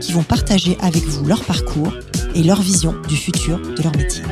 qui vont partager avec vous leur parcours et leur vision du futur de leur métier.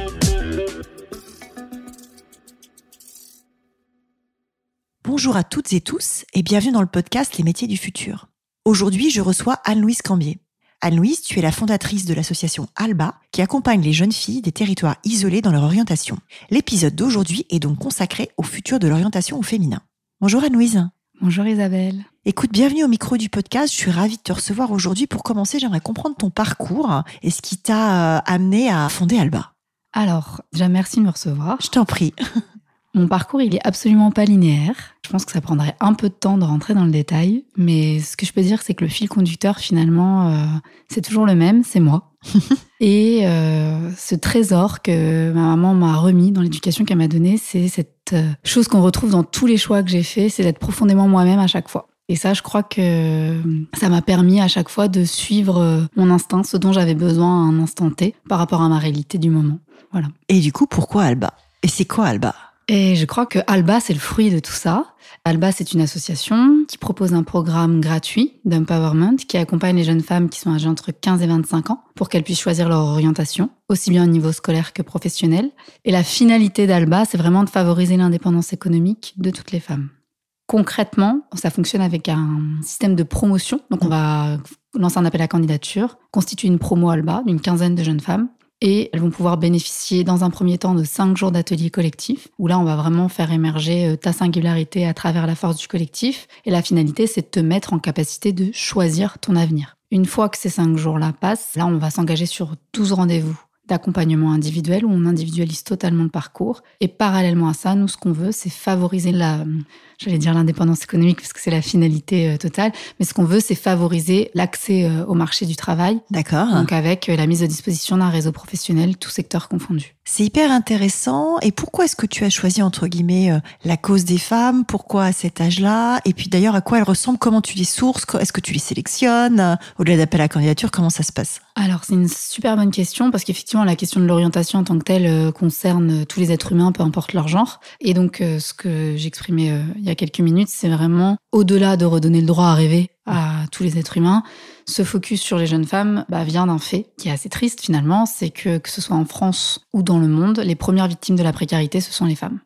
Bonjour à toutes et tous et bienvenue dans le podcast Les métiers du futur. Aujourd'hui, je reçois Anne-Louise Cambier. Anne-Louise, tu es la fondatrice de l'association ALBA qui accompagne les jeunes filles des territoires isolés dans leur orientation. L'épisode d'aujourd'hui est donc consacré au futur de l'orientation au féminin. Bonjour Anne-Louise. Bonjour Isabelle. Écoute, bienvenue au micro du podcast. Je suis ravie de te recevoir aujourd'hui. Pour commencer, j'aimerais comprendre ton parcours et ce qui t'a euh, amené à fonder Alba. Alors, déjà merci de me recevoir. Je t'en prie. Mon parcours, il est absolument pas linéaire. Je pense que ça prendrait un peu de temps de rentrer dans le détail, mais ce que je peux dire, c'est que le fil conducteur, finalement, euh, c'est toujours le même, c'est moi. Et euh, ce trésor que ma maman m'a remis dans l'éducation qu'elle m'a donnée, c'est cette euh, chose qu'on retrouve dans tous les choix que j'ai faits, c'est d'être profondément moi-même à chaque fois. Et ça, je crois que ça m'a permis à chaque fois de suivre mon instinct, ce dont j'avais besoin à un instant T par rapport à ma réalité du moment. Voilà. Et du coup, pourquoi Alba? Et c'est quoi Alba? Et je crois que Alba, c'est le fruit de tout ça. Alba, c'est une association qui propose un programme gratuit d'empowerment qui accompagne les jeunes femmes qui sont âgées entre 15 et 25 ans pour qu'elles puissent choisir leur orientation, aussi bien au niveau scolaire que professionnel. Et la finalité d'Alba, c'est vraiment de favoriser l'indépendance économique de toutes les femmes. Concrètement, ça fonctionne avec un système de promotion. Donc, on va lancer un appel à candidature, constituer une promo Alba d'une quinzaine de jeunes femmes et elles vont pouvoir bénéficier dans un premier temps de cinq jours d'ateliers collectifs, où là, on va vraiment faire émerger euh, ta singularité à travers la force du collectif. Et la finalité, c'est de te mettre en capacité de choisir ton avenir. Une fois que ces cinq jours-là passent, là, on va s'engager sur 12 rendez-vous d'accompagnement individuel où on individualise totalement le parcours. Et parallèlement à ça, nous, ce qu'on veut, c'est favoriser la, j'allais dire l'indépendance économique parce que c'est la finalité euh, totale, mais ce qu'on veut, c'est favoriser l'accès euh, au marché du travail. D'accord. Donc avec euh, la mise à disposition d'un réseau professionnel, tout secteur confondu. C'est hyper intéressant. Et pourquoi est-ce que tu as choisi, entre guillemets, la cause des femmes? Pourquoi à cet âge-là? Et puis d'ailleurs, à quoi elles ressemblent? Comment tu les sources? Est-ce que tu les sélectionnes? Au-delà d'appel à candidature, comment ça se passe? Alors, c'est une super bonne question parce qu'effectivement, la question de l'orientation en tant que telle concerne tous les êtres humains, peu importe leur genre. Et donc, ce que j'exprimais il y a quelques minutes, c'est vraiment au-delà de redonner le droit à rêver à tous les êtres humains. Ce focus sur les jeunes femmes bah, vient d'un fait qui est assez triste finalement, c'est que que ce soit en France ou dans le monde, les premières victimes de la précarité, ce sont les femmes.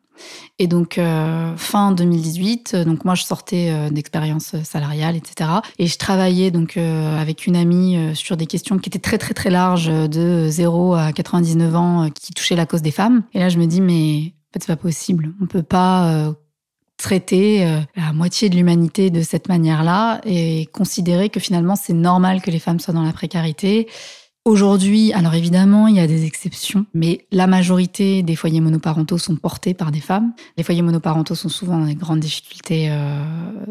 Et donc euh, fin 2018, donc moi je sortais euh, d'expérience salariale, etc. Et je travaillais donc euh, avec une amie sur des questions qui étaient très très très larges, de 0 à 99 ans, qui touchaient la cause des femmes. Et là je me dis mais en fait c'est pas possible, on peut pas traiter euh, la moitié de l'humanité de cette manière-là et considérer que finalement c'est normal que les femmes soient dans la précarité. Aujourd'hui, alors évidemment, il y a des exceptions, mais la majorité des foyers monoparentaux sont portés par des femmes. Les foyers monoparentaux sont souvent dans des grandes difficultés euh,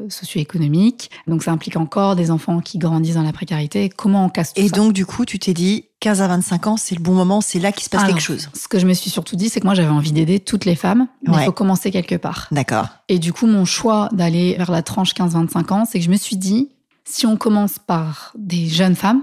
socio-économiques, donc ça implique encore des enfants qui grandissent dans la précarité. Comment on casse tout Et ça? donc, du coup, tu t'es dit, 15 à 25 ans, c'est le bon moment, c'est là qu'il se passe quelque chose. Ce que je me suis surtout dit, c'est que moi j'avais envie d'aider toutes les femmes, mais il faut commencer quelque part. D'accord. Et du coup, mon choix d'aller vers la tranche 15-25 ans, c'est que je me suis dit, si on commence par des jeunes femmes,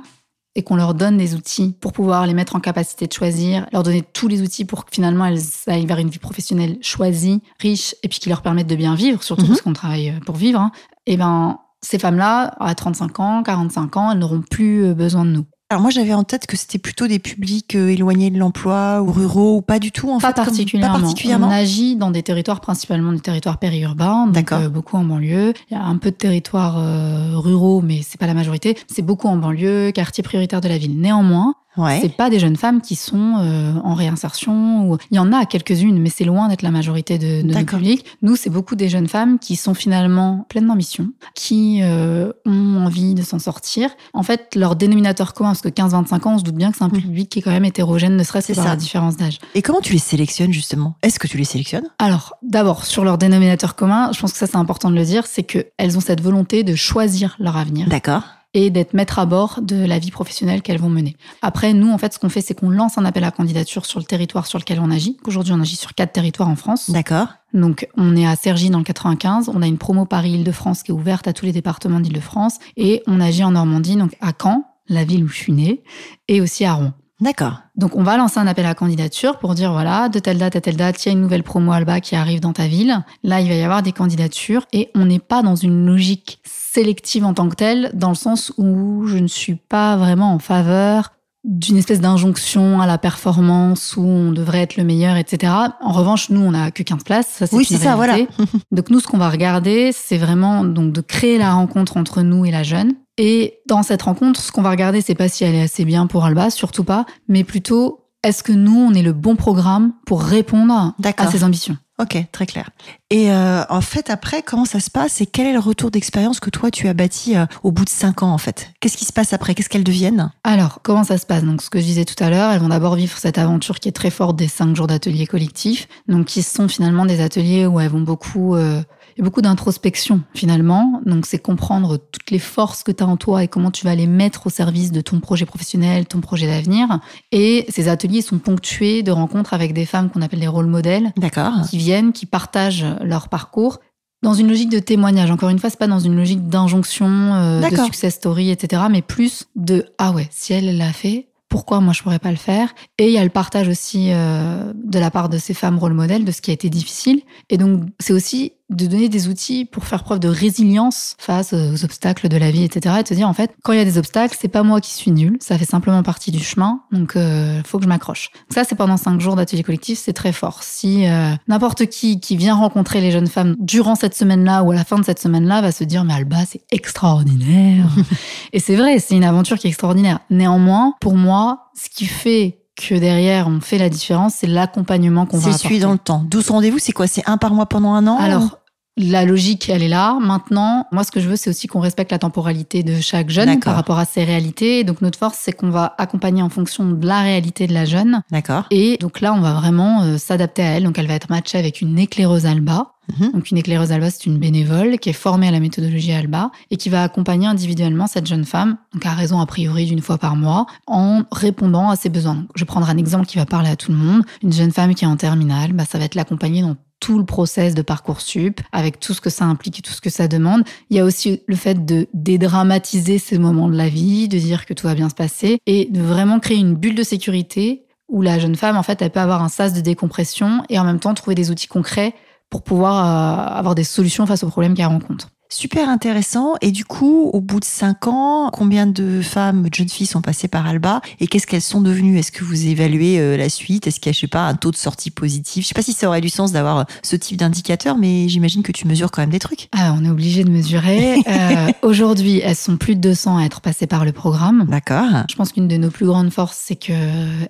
et qu'on leur donne des outils pour pouvoir les mettre en capacité de choisir, leur donner tous les outils pour que finalement elles aillent vers une vie professionnelle choisie, riche, et puis qui leur permettent de bien vivre, surtout mhm. parce qu'on travaille pour vivre, hein. et ben ces femmes-là, à 35 ans, 45 ans, elles n'auront plus besoin de nous. Alors moi j'avais en tête que c'était plutôt des publics euh, éloignés de l'emploi ou ruraux ou pas du tout en pas fait. Particulièrement. Pas particulièrement. On agit dans des territoires principalement des territoires périurbains, donc euh, beaucoup en banlieue. Il y a un peu de territoires euh, ruraux, mais c'est pas la majorité. C'est beaucoup en banlieue, quartier prioritaire de la ville. Néanmoins, Ouais. C'est pas des jeunes femmes qui sont euh, en réinsertion. Ou... Il y en a quelques-unes, mais c'est loin d'être la majorité de, de notre public. Nous, c'est beaucoup des jeunes femmes qui sont finalement pleinement mission, qui euh, ont envie de s'en sortir. En fait, leur dénominateur commun, parce que 15-25 ans, on se doute bien que c'est un mmh. public qui est quand même hétérogène, ne serait-ce que par la différence d'âge. Et comment tu les sélectionnes justement? Est-ce que tu les sélectionnes? Alors, d'abord, sur leur dénominateur commun, je pense que ça c'est important de le dire, c'est qu'elles ont cette volonté de choisir leur avenir. D'accord et d'être maître à bord de la vie professionnelle qu'elles vont mener. Après, nous, en fait, ce qu'on fait, c'est qu'on lance un appel à candidature sur le territoire sur lequel on agit. Aujourd'hui, on agit sur quatre territoires en France. D'accord. Donc, on est à Cergy dans le 95. On a une promo Paris-Île-de-France qui est ouverte à tous les départements d'Île-de-France. Et on agit en Normandie, donc à Caen, la ville où je suis née, et aussi à Rouen. D'accord. Donc, on va lancer un appel à candidature pour dire voilà, de telle date à telle date, il y a une nouvelle promo Alba qui arrive dans ta ville. Là, il va y avoir des candidatures et on n'est pas dans une logique sélective en tant que telle, dans le sens où je ne suis pas vraiment en faveur d'une espèce d'injonction à la performance où on devrait être le meilleur, etc. En revanche, nous, on n'a que 15 places. Ça, c'est Oui, c'est ça, voilà. Donc nous, ce qu'on va regarder, c'est vraiment donc de créer la rencontre entre nous et la jeune. Et dans cette rencontre, ce qu'on va regarder, c'est pas si elle est assez bien pour Alba, surtout pas, mais plutôt est-ce que nous, on est le bon programme pour répondre à ses ambitions? Ok, très clair. Et euh, en fait, après, comment ça se passe et quel est le retour d'expérience que toi, tu as bâti euh, au bout de cinq ans, en fait? Qu'est-ce qui se passe après? Qu'est-ce qu'elles deviennent? Alors, comment ça se passe? Donc, ce que je disais tout à l'heure, elles vont d'abord vivre cette aventure qui est très forte des cinq jours d'ateliers collectifs, donc qui sont finalement des ateliers où elles vont beaucoup, euh, beaucoup d'introspection finalement. Donc, c'est comprendre toutes les forces que tu as en toi et comment tu vas les mettre au service de ton projet professionnel, ton projet d'avenir. Et ces ateliers sont ponctués de rencontres avec des femmes qu'on appelle des rôles modèles, D'accord. qui viennent, qui partagent leur parcours dans une logique de témoignage. Encore une fois, c'est pas dans une logique d'injonction, euh, de success story, etc., mais plus de ah ouais, si elle l'a fait, pourquoi moi je pourrais pas le faire? Et il y a le partage aussi euh, de la part de ces femmes rôle modèles de ce qui a été difficile. Et donc c'est aussi de donner des outils pour faire preuve de résilience face aux obstacles de la vie, etc. Et se dire en fait, quand il y a des obstacles, c'est pas moi qui suis nul, ça fait simplement partie du chemin, donc euh, faut que je m'accroche. Ça c'est pendant cinq jours d'atelier collectif, c'est très fort. Si euh, n'importe qui qui vient rencontrer les jeunes femmes durant cette semaine-là ou à la fin de cette semaine-là va se dire mais Alba c'est extraordinaire. Et c'est vrai, c'est une aventure qui est extraordinaire. Néanmoins, pour moi, ce qui fait que derrière on fait la différence, c'est l'accompagnement qu'on va C'est celui dans le temps. 12 rendez-vous, c'est quoi? C'est un par mois pendant un an Alors, la logique, elle est là. Maintenant, moi, ce que je veux, c'est aussi qu'on respecte la temporalité de chaque jeune par rapport à ses réalités. Donc, notre force, c'est qu'on va accompagner en fonction de la réalité de la jeune. D'accord. Et donc là, on va vraiment euh, s'adapter à elle. Donc, elle va être matchée avec une éclaireuse Alba. Mhm. Donc, une éclaireuse Alba, c'est une bénévole qui est formée à la méthodologie Alba et qui va accompagner individuellement cette jeune femme, donc à raison a priori d'une fois par mois, en répondant à ses besoins. Donc, je vais prendre un exemple qui va parler à tout le monde. Une jeune femme qui est en terminale, bah, ça va être l'accompagner dans tout le process de Parcoursup, avec tout ce que ça implique et tout ce que ça demande. Il y a aussi le fait de dédramatiser ces moments de la vie, de dire que tout va bien se passer et de vraiment créer une bulle de sécurité où la jeune femme, en fait, elle peut avoir un sas de décompression et en même temps trouver des outils concrets pour pouvoir euh, avoir des solutions face aux problèmes qu'elle rencontre. Super intéressant. Et du coup, au bout de cinq ans, combien de femmes, de jeunes filles sont passées par Alba et qu'est-ce qu'elles sont devenues? Est-ce que vous évaluez euh, la suite? Est-ce qu'il y a, je sais pas, un taux de sortie positif? Je sais pas si ça aurait du sens d'avoir euh, ce type d'indicateur, mais j'imagine que tu mesures quand même des trucs. Ah, on est obligé de mesurer. Euh, Aujourd'hui, elles sont plus de 200 à être passées par le programme. D'accord. Je pense qu'une de nos plus grandes forces, c'est que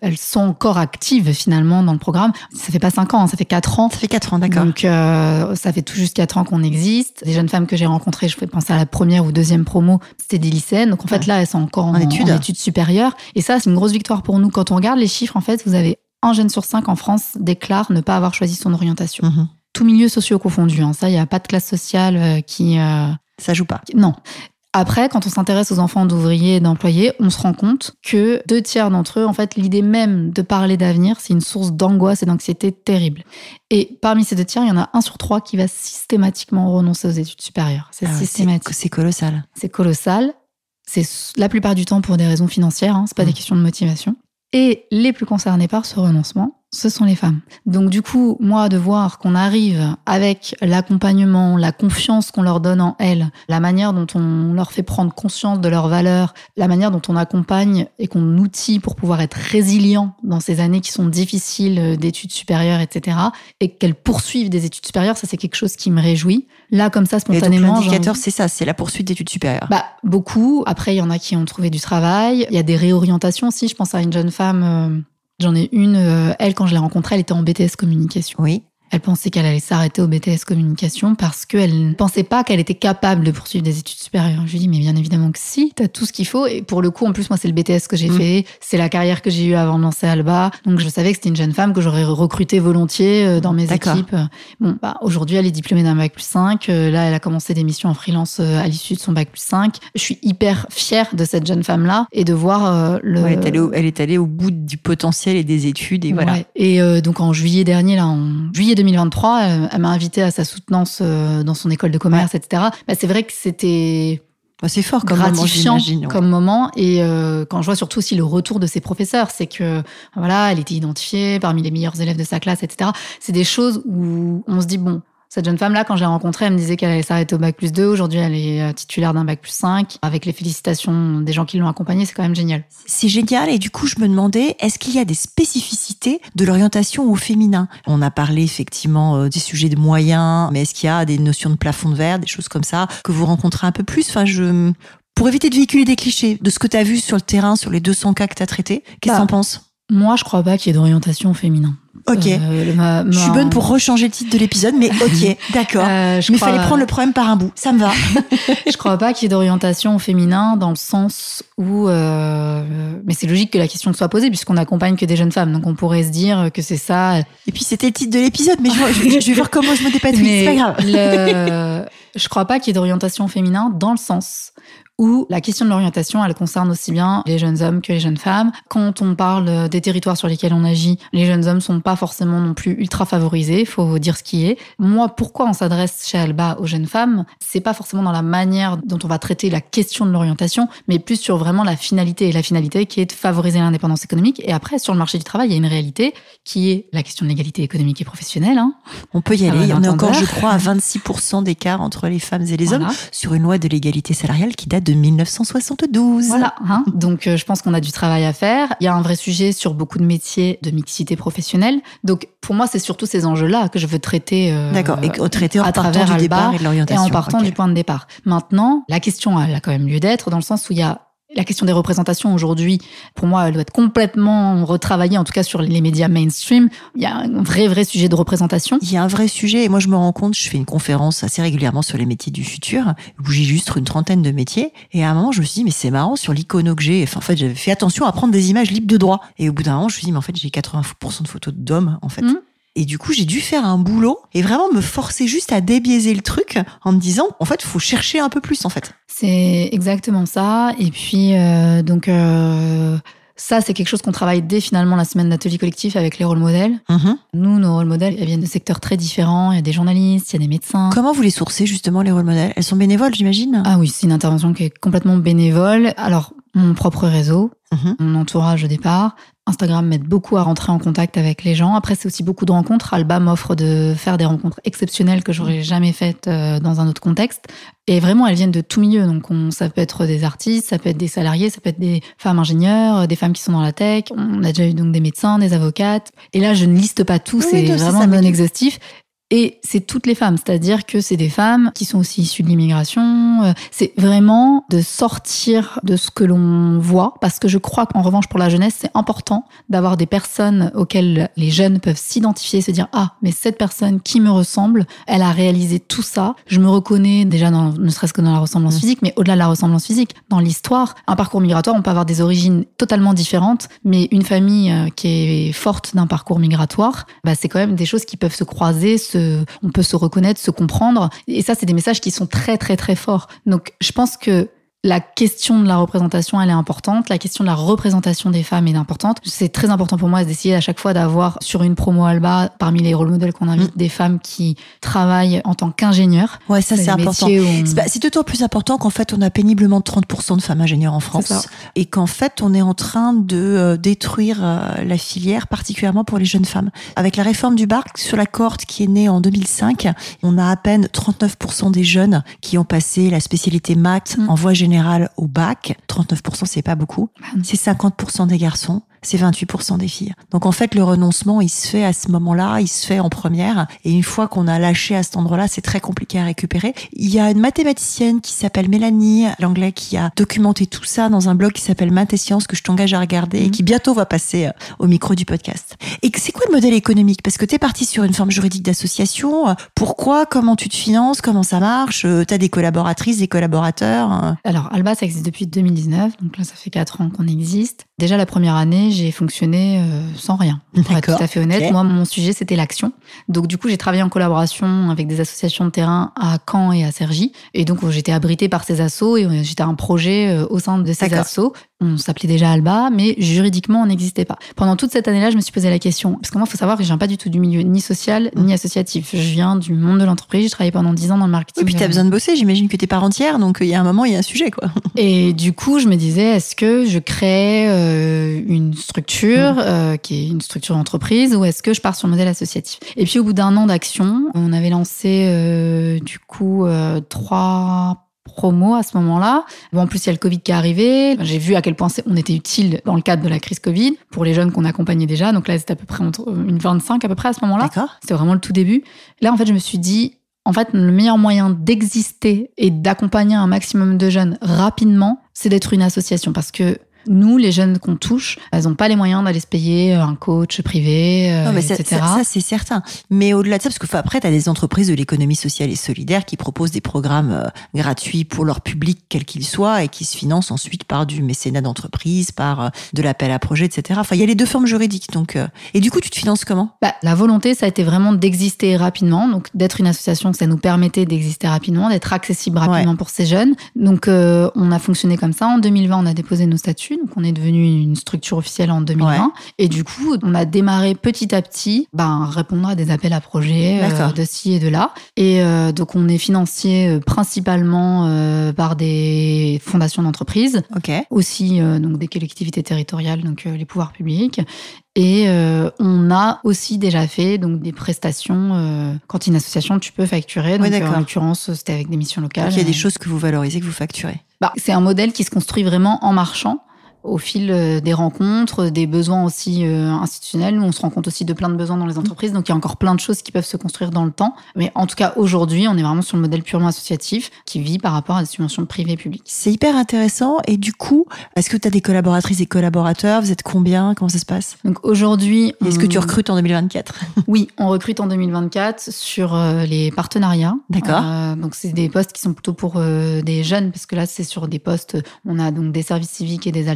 elles sont encore actives finalement dans le programme. Ça fait pas 5 ans, hein, ça fait 4 ans. Ça fait quatre ans, d'accord. Donc, euh, ça fait tout juste 4 ans qu'on existe. Les jeunes femmes que j'ai rencontrées, je fais penser à la première ou deuxième promo, c'était des lycéennes. Donc, en fait, Ouais. là, elles sont encore en, En études. en études supérieures. Et ça, c'est une grosse victoire pour nous. Quand on regarde les chiffres, en fait, vous avez un jeune sur cinq en France déclare ne pas avoir choisi son orientation. Mhm. Tout milieu socio confondu. Hein. Ça, il n'y a pas de classe sociale euh, qui... euh, Ça joue pas. non. Après, quand on s'intéresse aux enfants d'ouvriers et d'employés, on se rend compte que deux tiers d'entre eux, en fait, l'idée même de parler d'avenir, c'est une source d'angoisse et d'anxiété terrible. Et parmi ces deux tiers, il y en a un sur trois qui va systématiquement renoncer aux études supérieures. C'est Ah systématique. c'est- colossal. C'est colossal. C'est la plupart du temps pour des raisons financières, hein, c'est pas Mm. des questions de motivation. Et les plus concernés par ce renoncement, ce sont les femmes. Donc du coup, moi, de voir qu'on arrive avec l'accompagnement, la confiance qu'on leur donne en elles, la manière dont on leur fait prendre conscience de leurs valeurs, la manière dont on accompagne et qu'on outille pour pouvoir être résilient dans ces années qui sont difficiles euh, d'études supérieures, etc., et qu'elles poursuivent des études supérieures, ça c'est quelque chose qui me réjouit. Là, comme ça, spontanément, l'indicateur, c'est ça, c'est la poursuite d'études supérieures. bah, beaucoup. Après, il y en a qui ont trouvé du travail. Il y a des réorientations aussi. Je pense à une jeune femme, euh, j'en ai une, euh, elle, quand je l'ai rencontrée, elle était en BTS communication. oui. Elle pensait qu'elle allait s'arrêter au BTS communication parce qu'elle ne pensait pas qu'elle était capable de poursuivre des études supérieures. Je lui dis, mais bien évidemment que si, tu as tout ce qu'il faut. Et pour le coup, en plus, moi, c'est le BTS que j'ai mm. fait. C'est la carrière que j'ai eue avant de lancer Alba. Donc, je savais que c'était une jeune femme que j'aurais recrutée volontiers euh, dans mes équipes. Bon, bah, aujourd'hui, elle est diplômée d'un bac plus 5. Euh, là, elle a commencé des missions en freelance euh, à l'issue de son bac plus 5. Je suis hyper fière de cette jeune femme-là et de voir le. elle, est allée au, elle est allée au bout du potentiel et des études et voilà. Et donc, en juillet dernier, là, en juillet 2023, elle, m'a invitée à sa soutenance dans son école de commerce, etc. Bah, c'est vrai que c'était bah, c'est fort comme gratifiant moment, comme moment. Et euh, quand je vois surtout aussi le retour de ses professeurs, c'est que voilà, elle était identifiée parmi les meilleurs élèves de sa classe, etc. C'est des choses où on se dit bon, cette jeune femme-là, quand je l'ai rencontrée, elle me disait qu'elle allait s'arrêter au bac plus 2. Aujourd'hui, elle est euh, titulaire d'un bac plus 5. Avec les félicitations des gens qui l'ont accompagnée, c'est quand même génial. C'est génial. Et du coup, je me demandais, est-ce qu'il y a des spécificités de l'orientation au féminin? On a parlé effectivement euh, des sujets de moyens, mais est-ce qu'il y a des notions de plafond de verre, des choses comme ça, que vous rencontrez un peu plus? Enfin, je... Pour éviter de véhiculer des clichés, de ce que tu as vu sur le terrain, sur les 200 cas que tu as traités, qu'est-ce que bah, tu en penses? Moi, je crois pas qu'il y ait d'orientation féminin. Ok. Euh, je suis bonne pour rechanger le titre de l'épisode, mais ok, d'accord. Euh, mais il fallait prendre le problème par un bout. Ça me va. je crois pas qu'il y ait d'orientation féminin dans le sens où, euh, mais c'est logique que la question soit posée puisqu'on accompagne que des jeunes femmes, donc on pourrait se dire que c'est ça. Et puis c'était le titre de l'épisode, mais je, vais voir comment je me dépatouille. C'est pas grave. Le, je crois pas qu'il y ait d'orientation féminin dans le sens où la question de l'orientation, elle concerne aussi bien les jeunes hommes que les jeunes femmes. Quand on parle des territoires sur lesquels on agit, les jeunes hommes sont pas forcément non plus ultra favorisés, faut dire ce qui est. Moi, pourquoi on s'adresse chez Alba aux jeunes femmes? C'est pas forcément dans la manière dont on va traiter la question de l'orientation, mais plus sur vraiment la finalité. Et la finalité qui est de favoriser l'indépendance économique. Et après, sur le marché du travail, il y a une réalité qui est la question de l'égalité économique et professionnelle. Hein. On peut y aller. On est encore, je crois, à 26% d'écart entre les femmes et les hommes sur une loi de l'égalité salariale qui date de 1972. Voilà. Hein. Donc, euh, je pense qu'on a du travail à faire. Il y a un vrai sujet sur beaucoup de métiers de mixité professionnelle. Donc, pour moi, c'est surtout ces enjeux-là que je veux traiter. Euh, D'accord. Et traiter à travers du départ et de l'orientation. Et en partant du point de départ. Maintenant, la question, elle a quand même lieu d'être dans le sens où il y a la question des représentations aujourd'hui, pour moi, elle doit être complètement retravaillée, en tout cas sur les médias mainstream. Il y a un vrai, vrai sujet de représentation. Il y a un vrai sujet, et moi je me rends compte, je fais une conférence assez régulièrement sur les métiers du futur, où j'illustre une trentaine de métiers, et à un moment je me suis dit, mais c'est marrant, sur l'icono que j'ai, enfin, en fait j'avais fait attention à prendre des images libres de droit. Et au bout d'un moment, je me suis dit, mais en fait j'ai 80% de photos d'hommes, en fait. Mmh. Et du coup, j'ai dû faire un boulot et vraiment me forcer juste à débiaiser le truc en me disant, en fait, il faut chercher un peu plus, en fait. C'est exactement ça. Et puis, euh, donc, euh, ça, c'est quelque chose qu'on travaille dès finalement la semaine d'atelier collectif avec les rôles modèles. Mm-hmm. Nous, nos rôles modèles, elles viennent de secteurs très différents. Il y a des journalistes, il y a des médecins. Comment vous les sourcez justement, les rôles modèles? Elles sont bénévoles, j'imagine? Ah oui, c'est une intervention qui est complètement bénévole. Alors, mon propre réseau, mm-hmm. mon entourage au départ, Instagram m'aide beaucoup à rentrer en contact avec les gens. Après, c'est aussi beaucoup de rencontres. Alba m'offre de faire des rencontres exceptionnelles que j'aurais jamais faites euh, dans un autre contexte. Et vraiment, elles viennent de tout milieu. Donc, on, ça peut être des artistes, ça peut être des salariés, ça peut être des femmes ingénieurs, des femmes qui sont dans la tech. On a déjà eu donc des médecins, des avocates. Et là, je ne liste pas tout, c'est vraiment non exhaustif. Et c'est toutes les femmes, c'est-à-dire que c'est des femmes qui sont aussi issues de l'immigration. Euh, c'est vraiment de sortir de ce que l'on voit, parce que je crois qu'en revanche pour la jeunesse, c'est important d'avoir des personnes auxquelles les jeunes peuvent s'identifier, se dire ah mais cette personne qui me ressemble, elle a réalisé tout ça. Je me reconnais déjà dans, ne serait-ce que dans la ressemblance mmh. physique, mais au-delà de la ressemblance physique, dans l'histoire, un parcours migratoire, on peut avoir des origines totalement différentes, mais une famille euh, qui est forte d'un parcours migratoire, bah, c'est quand même des choses qui peuvent se croiser, se on peut se reconnaître, se comprendre. Et ça, c'est des messages qui sont très, très, très forts. Donc, je pense que la question de la représentation, elle est importante. La question de la représentation des femmes est importante. C'est très important pour moi d'essayer à chaque fois d'avoir sur une promo Alba, parmi les rôles modèles qu'on invite, mm. des femmes qui travaillent en tant qu'ingénieurs. Ouais, ça c'est important. C'est d'autant plus important qu'en fait, on a péniblement 30% de femmes ingénieures en France. Et qu'en fait, on est en train de euh, détruire euh, la filière, particulièrement pour les jeunes femmes. Avec la réforme du BARC sur la cohorte qui est née en 2005, on a à peine 39% des jeunes qui ont passé la spécialité maths mm. en voie générale général au bac, 39% c'est pas beaucoup, c'est 50% des garçons. C'est 28% des filles. Donc en fait, le renoncement, il se fait à ce moment-là, il se fait en première. Et une fois qu'on a lâché à cet endroit-là, c'est très compliqué à récupérer. Il y a une mathématicienne qui s'appelle Mélanie, l'anglais, qui a documenté tout ça dans un blog qui s'appelle Math et Sciences que je t'engage à regarder et mhm. qui bientôt va passer euh, au micro du podcast. Et c'est quoi le modèle économique? Parce que tu es parti sur une forme juridique d'association. Pourquoi? Comment tu te finances? Comment ça marche? Euh, Tu as des collaboratrices, des collaborateurs euh? Alors, Alba, ça existe depuis 2019. Donc là, ça fait 4 ans qu'on existe. Déjà, la première année, j'ai fonctionné sans rien. Pour être tout à fait honnête, moi, mon sujet, c'était l'action. Donc, du coup, j'ai travaillé en collaboration avec des associations de terrain à Caen et à Cergy. Et donc, j'étais abritée par ces assos et j'étais un projet au sein de ces assos. On s'appelait déjà Alba, mais juridiquement, on n'existait pas. Pendant toute cette année-là, je me suis posé la question. Parce que moi, il faut savoir que je viens pas du tout du milieu ni social ni associatif. Je viens du monde de l'entreprise. J'ai travaillé pendant 10 ans dans le marketing. Et puis, tu as besoin de bosser. J'imagine que tu es entière. Donc, il y a un moment, il y a un sujet, quoi. Et du coup, je me disais, est-ce que je crée euh, une structure euh, qui est une structure d'entreprise ou est-ce que je pars sur le modèle associatif? Et puis, au bout d'un an d'action, on avait lancé, euh, du coup, trois promo à ce moment-là. Bon, en plus, il y a le Covid qui est arrivé. J'ai vu à quel point on était utile dans le cadre de la crise Covid pour les jeunes qu'on accompagnait déjà. Donc là, c'était à peu près entre une 25 à peu près à ce moment-là. C'était vraiment le tout début. Là, en fait, je me suis dit, en fait, le meilleur moyen d'exister et d'accompagner un maximum de jeunes rapidement, c'est d'être une association parce que nous, les jeunes qu'on touche, elles n'ont pas les moyens d'aller se payer un coach privé, euh, etc. Ça, c'est certain. Mais au-delà de ça, parce que après, tu as des entreprises de l'économie sociale et solidaire qui proposent des programmes euh, gratuits pour leur public, quel qu'il soit, et qui se financent ensuite par du mécénat d'entreprise, par euh, de l'appel à projet, etc. Enfin, il y a les deux formes juridiques. Donc, et du coup, tu te finances comment? Bah, La volonté, ça a été vraiment d'exister rapidement, donc d'être une association, ça nous permettait d'exister rapidement, d'être accessible rapidement pour ces jeunes. Donc, on a fonctionné comme ça. En 2020, on a déposé nos statuts donc on est devenu une structure officielle en 2020. Et du coup, on a démarré petit à petit, ben, répondre à des appels à projets euh, de ci et de là. Et euh, donc on est financé euh, principalement par des fondations d'entreprise, aussi donc des collectivités territoriales, donc les pouvoirs publics. Et on a aussi déjà fait donc des prestations. quand une association, tu peux facturer. Donc, en l'occurrence, c'était avec des missions locales. il y a des choses que vous valorisez, que vous facturez. Bah, c'est un modèle qui se construit vraiment en marchant au fil euh, des rencontres, des besoins aussi euh, institutionnels. Nous, on se rend compte aussi de plein de besoins dans les entreprises, donc il y a encore plein de choses qui peuvent se construire dans le temps. Mais en tout cas, aujourd'hui, on est vraiment sur le modèle purement associatif qui vit par rapport à des subventions privées et publiques. C'est hyper intéressant. Et du coup, est-ce que tu as des collaboratrices et collaborateurs? Vous êtes combien? Comment ça se passe? Donc aujourd'hui... Est-ce que tu recrutes en 2024 Oui, on recrute en 2024 sur euh, les partenariats. D'accord. donc c'est des postes qui sont plutôt pour des jeunes, parce que là, c'est sur des postes, on a donc des services civiques et des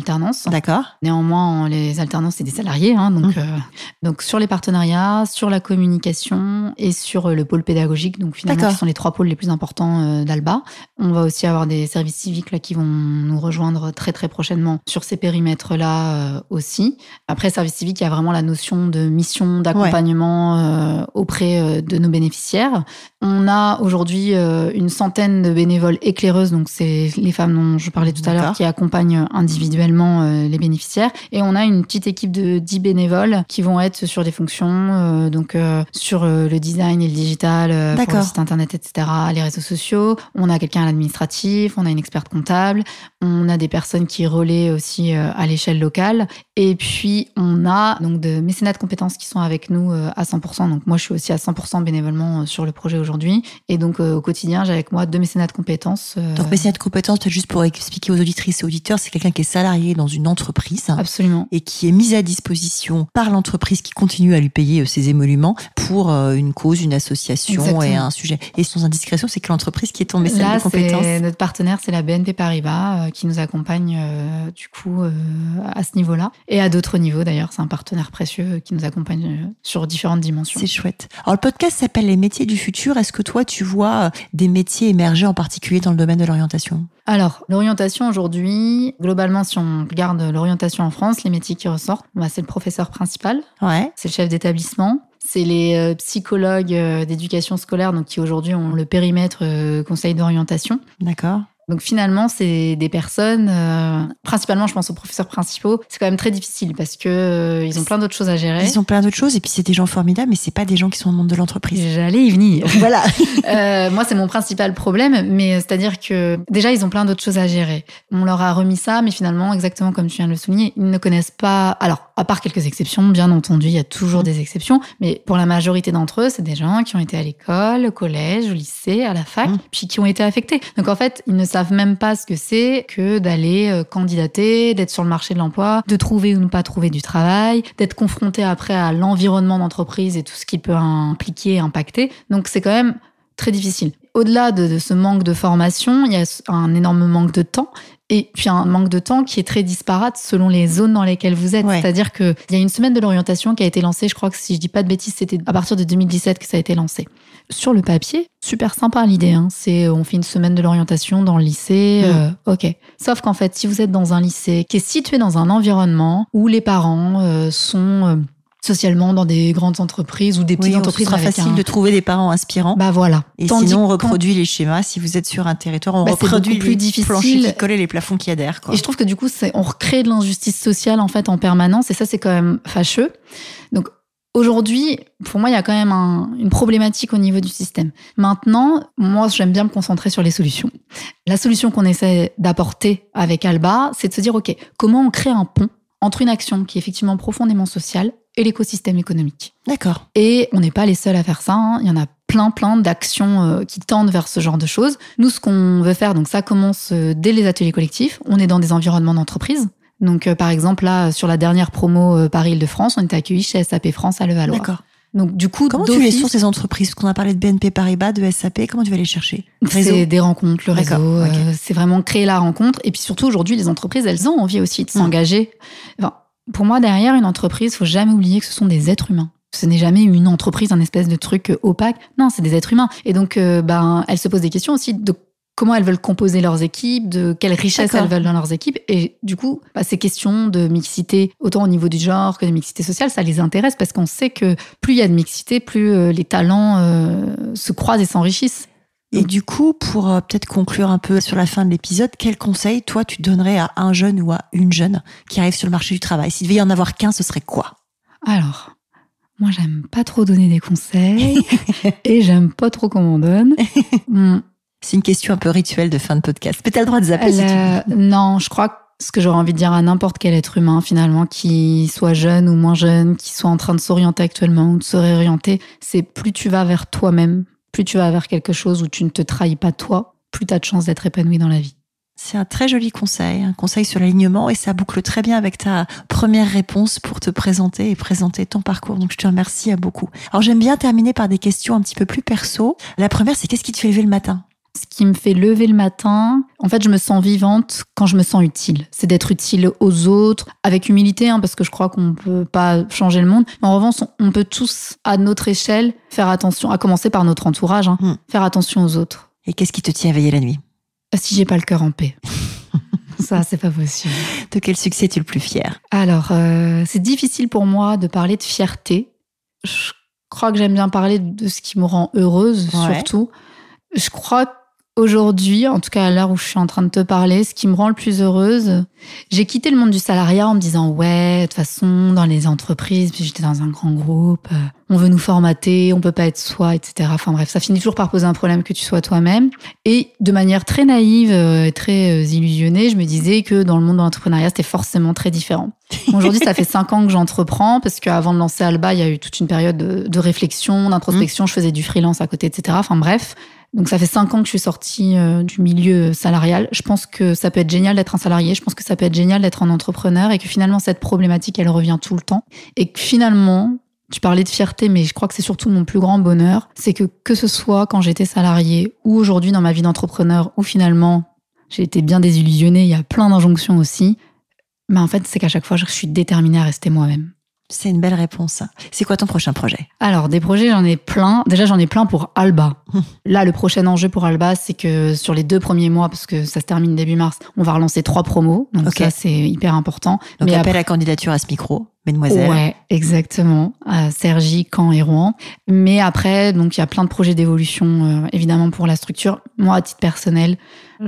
D'accord. Néanmoins, les alternances, c'est des salariés. Hein, donc, mmh. euh, donc, sur les partenariats, sur la communication et sur euh, le pôle pédagogique, donc finalement, ce sont les trois pôles les plus importants euh, d'Alba. On va aussi avoir des services civiques là, qui vont nous rejoindre très, très prochainement sur ces périmètres-là aussi. Après, service civique, il y a vraiment la notion de mission d'accompagnement auprès de nos bénéficiaires. On a aujourd'hui une centaine de bénévoles éclaireuses, donc c'est les femmes dont je parlais tout à l'heure qui accompagnent individuellement euh, les bénéficiaires. Et on a une petite équipe de 10 bénévoles qui vont être sur des fonctions, euh, donc euh, sur le design et le digital, pour le site internet, etc., les réseaux sociaux. On a quelqu'un à l'administratif, on a une experte comptable, on a des personnes qui relaient aussi à l'échelle locale. Et puis, on a donc de mécénats de compétences qui sont avec nous à 100%. Donc, moi, je suis aussi à 100% bénévolement sur le projet aujourd'hui. Et donc, au quotidien, j'ai avec moi deux mécénats de compétences. Donc, mécénat de compétences, peut-être juste pour expliquer aux auditrices et auditeurs, c'est quelqu'un qui est salarié dans une entreprise. Absolument. Et qui est mise à disposition par l'entreprise qui continue à lui payer euh, ses émoluments pour euh, une cause, une association et un sujet. Et sans indiscrétion, c'est que l'entreprise qui est tombée Là, de compétences. Notre partenaire, c'est la BNP Paribas euh, qui nous accompagne du coup à ce niveau-là et à d'autres niveaux d'ailleurs. C'est un partenaire précieux qui nous accompagne sur différentes dimensions. C'est chouette. Alors le podcast s'appelle Les métiers du futur. Est-ce que toi, tu vois des métiers émerger en particulier dans le domaine de l'orientation? Alors l'orientation aujourd'hui, globalement, si on regarde l'orientation en France, les métiers qui ressortent, bah, c'est le professeur principal, ouais. c'est le chef d'établissement, c'est les euh, psychologues euh, d'éducation scolaire, donc qui aujourd'hui ont le périmètre euh, conseil d'orientation. D'accord. Donc finalement, c'est des personnes, euh, principalement je pense aux professeurs principaux, c'est quand même très difficile parce que euh, ils ont plein d'autres choses à gérer. Ils ont plein d'autres choses et puis c'est des gens formidables, mais c'est pas des gens qui sont au monde de l'entreprise. J'allais y venir. voilà. euh, moi, c'est mon principal problème, mais c'est-à-dire que déjà ils ont plein d'autres choses à gérer. On leur a remis ça, mais finalement, exactement comme tu viens de le souligner, ils ne connaissent pas. Alors à part quelques exceptions, bien entendu, il y a toujours des exceptions, mais pour la majorité d'entre eux, c'est des gens qui ont été à l'école, au collège, au lycée, à la fac, Mmh. puis qui ont été affectés. Donc en fait, ils ne savent même pas ce que c'est que d'aller euh, candidater, d'être sur le marché de l'emploi, de trouver ou ne pas trouver du travail, d'être confronté après à l'environnement d'entreprise et tout ce qui peut impliquer, impacter. Donc c'est quand même très difficile. Au-delà de, de ce manque de formation, il y a un énorme manque de temps. Et puis un manque de temps qui est très disparate selon les zones dans lesquelles vous êtes. Ouais. C'est-à-dire qu'il y a une semaine de l'orientation qui a été lancée, je crois que si je dis pas de bêtises, c'était à partir de 2017 que ça a été lancé. Sur le papier, super sympa l'idée. Hein. C'est on fait une semaine de l'orientation dans le lycée. Mm. euh, ok. Sauf qu'en fait, si vous êtes dans un lycée qui est situé dans un environnement où les parents euh, sont euh, socialement dans des grandes entreprises ou des petites Oui, ce entreprises sera avec facile un- de trouver des parents inspirants. Bah voilà. et Tandis sinon, on reproduit les schémas. Si vous êtes sur un territoire, on Bah, reproduit plus les difficile. planchers qui collent et les plafonds qui adhèrent. Quoi. Et je trouve que du coup, on recrée de l'injustice sociale en fait en permanence, et ça, c'est quand même fâcheux. Donc aujourd'hui, pour moi, il y a quand même un- une problématique au niveau du système. Maintenant, moi, j'aime bien me concentrer sur les solutions. La solution qu'on essaie d'apporter avec Alba, c'est de se dire, ok, comment on crée un pont entre une action qui est effectivement profondément sociale et l'écosystème économique. D'accord. Et on n'est pas les seuls à faire ça. hein. Il y en a plein, plein d'actions euh, qui tendent vers ce genre de choses. Nous, ce qu'on veut faire, donc ça commence euh, dès les ateliers collectifs. On est dans des environnements d'entreprise. Donc, euh, par exemple, là, sur la dernière promo Paris-Île-de-France, on était accueillis chez SAP France à Levallois. D'accord. Donc, du coup, Comment tu les sources ces entreprises? Parce qu'on a parlé de BNP Paribas, de SAP. Comment tu vas les chercher? C'est des rencontres, le réseau. Euh, c'est vraiment créer la rencontre. Et puis surtout, aujourd'hui, les entreprises, elles ont envie aussi de Hmm. s'engager. Enfin, pour moi, derrière une entreprise, faut jamais oublier que ce sont des êtres humains. Ce n'est jamais une entreprise, un espèce de truc euh, opaque. Non, c'est des êtres humains. Et donc, euh, ben, elles se posent des questions aussi de comment elles veulent composer leurs équipes, de quelle richesse D'accord. elles veulent dans leurs équipes. Et du coup, bah, ces questions de mixité, autant au niveau du genre que de mixité sociale, ça les intéresse parce qu'on sait que plus il y a de mixité, plus euh, les talents euh, se croisent et s'enrichissent. Et du coup, pour euh, peut-être conclure un peu sur la fin de l'épisode, quel conseil, toi, tu donnerais à un jeune ou à une jeune qui arrive sur le marché du travail? S'il devait y en avoir qu'un, ce serait quoi? Alors, moi, j'aime pas trop donner des conseils et j'aime pas trop qu'on m'en donne. Hmm, C'est une question un peu rituelle de fin de podcast. Mais t'as le droit de zapper si tu elle, veux. euh, non, je crois que ce que j'aurais envie de dire à n'importe quel être humain, finalement, qui soit jeune ou moins jeune, qui soit en train de s'orienter actuellement ou de se réorienter, c'est plus tu vas vers toi-même, plus tu vas vers quelque chose où tu ne te trahis pas toi, plus tu as de chances d'être épanoui dans la vie. C'est un très joli conseil, un conseil sur l'alignement et ça boucle très bien avec ta première réponse pour te présenter et présenter ton parcours. Donc je te remercie beaucoup. Alors j'aime bien terminer par des questions un petit peu plus perso. La première, c'est qu'est-ce qui te fait lever le matin? Ce qui me fait lever le matin, en fait, je me sens vivante quand je me sens utile. C'est d'être utile aux autres, avec humilité, hein, parce que je crois qu'on ne peut pas changer le monde. Mais en revanche, on- peut tous, à notre échelle, faire attention, à commencer par notre entourage, hein, Hmm. faire attention aux autres. Et qu'est-ce qui te tient à veiller la nuit? Si j'ai pas le cœur en paix. Ça, c'est pas possible. De quel succès es-tu le plus fier? Alors, euh, c'est difficile pour moi de parler de fierté. Je crois que j'aime bien parler de ce qui me rend heureuse, Ouais. surtout. Je crois qu'aujourd'hui, en tout cas à l'heure où je suis en train de te parler, ce qui me rend le plus heureuse, j'ai quitté le monde du salariat en me disant ouais, de toute façon, dans les entreprises, puis j'étais dans un grand groupe, euh, on veut nous formater, on peut pas être soi, etc. Enfin bref, ça finit toujours par poser un problème que tu sois toi-même. Et de manière très naïve euh, et très euh, illusionnée, je me disais que dans le monde de l'entrepreneuriat, c'était forcément très différent. Aujourd'hui, ça fait cinq ans que j'entreprends parce qu'avant de lancer Alba, il y a eu toute une période de, de réflexion, d'introspection. Je faisais du freelance à côté, etc. Enfin bref. Donc ça fait cinq ans que je suis sortie euh, du milieu salarial. Je pense que ça peut être génial d'être un salarié. Je pense que ça peut être génial d'être un entrepreneur et que finalement cette problématique, elle revient tout le temps. Et que finalement, tu parlais de fierté, mais je crois que c'est surtout mon plus grand bonheur, c'est que que ce soit quand j'étais salarié ou aujourd'hui dans ma vie d'entrepreneur, où finalement j'ai été bien désillusionnée, il y a plein d'injonctions aussi, mais en fait c'est qu'à chaque fois je suis déterminée à rester moi-même. C'est une belle réponse. C'est quoi ton prochain projet? Alors, des projets, j'en ai plein. Déjà, j'en ai plein pour Alba. Là, le prochain enjeu pour Alba, c'est que sur les deux premiers mois, parce que ça se termine début mars, on va relancer trois promos. Donc ça, c'est hyper important. Donc Mais appel à candidature à ce micro, mesdemoiselles. Ouais, exactement. À Sergi, Caen et Rouen. Mais après, donc il y a plein de projets d'évolution, euh, évidemment, pour la structure. Moi, à titre personnel,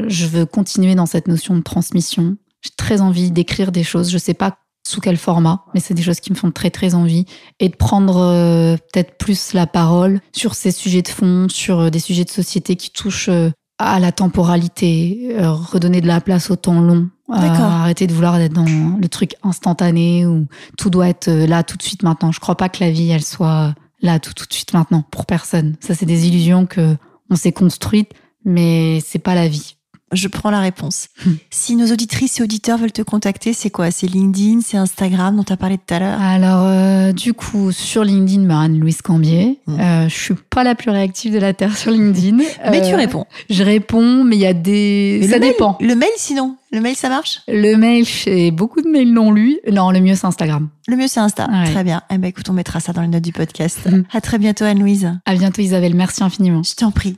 je veux continuer dans cette notion de transmission. J'ai très envie d'écrire des choses. Je sais pas sous quel format, mais c'est des choses qui me font très très envie. Et de prendre euh, peut-être plus la parole sur ces sujets de fond, sur euh, des sujets de société qui touchent euh, à la temporalité, euh, redonner de la place au temps long. Euh, arrêter de vouloir être dans le truc instantané où tout doit être là tout de suite maintenant. Je crois pas que la vie, elle soit là tout, tout de suite maintenant pour personne. Ça, c'est des illusions que on s'est construites, mais c'est pas la vie. Je prends la réponse. Hmm. Si nos auditrices et auditeurs veulent te contacter, c'est quoi? C'est LinkedIn, c'est Instagram dont tu as parlé tout à l'heure? Alors, euh, du coup, sur LinkedIn, bah, Anne-Louise Cambier. Mm. Euh, je suis pas la plus réactive de la Terre sur LinkedIn. Mais Euh, tu réponds. Je réponds, mais il y a des... Mais ça le mail- dépend. Le mail, sinon? Le mail, ça marche? Le mail, j'ai beaucoup de mails non lus. Non, le mieux, c'est Instagram. Le mieux, c'est Insta. Ouais. Très bien. Eh ben, écoute, on mettra ça dans les notes du podcast. Mhm. À très bientôt, Anne-Louise. À bientôt, Isabelle. Merci infiniment. Je t'en prie.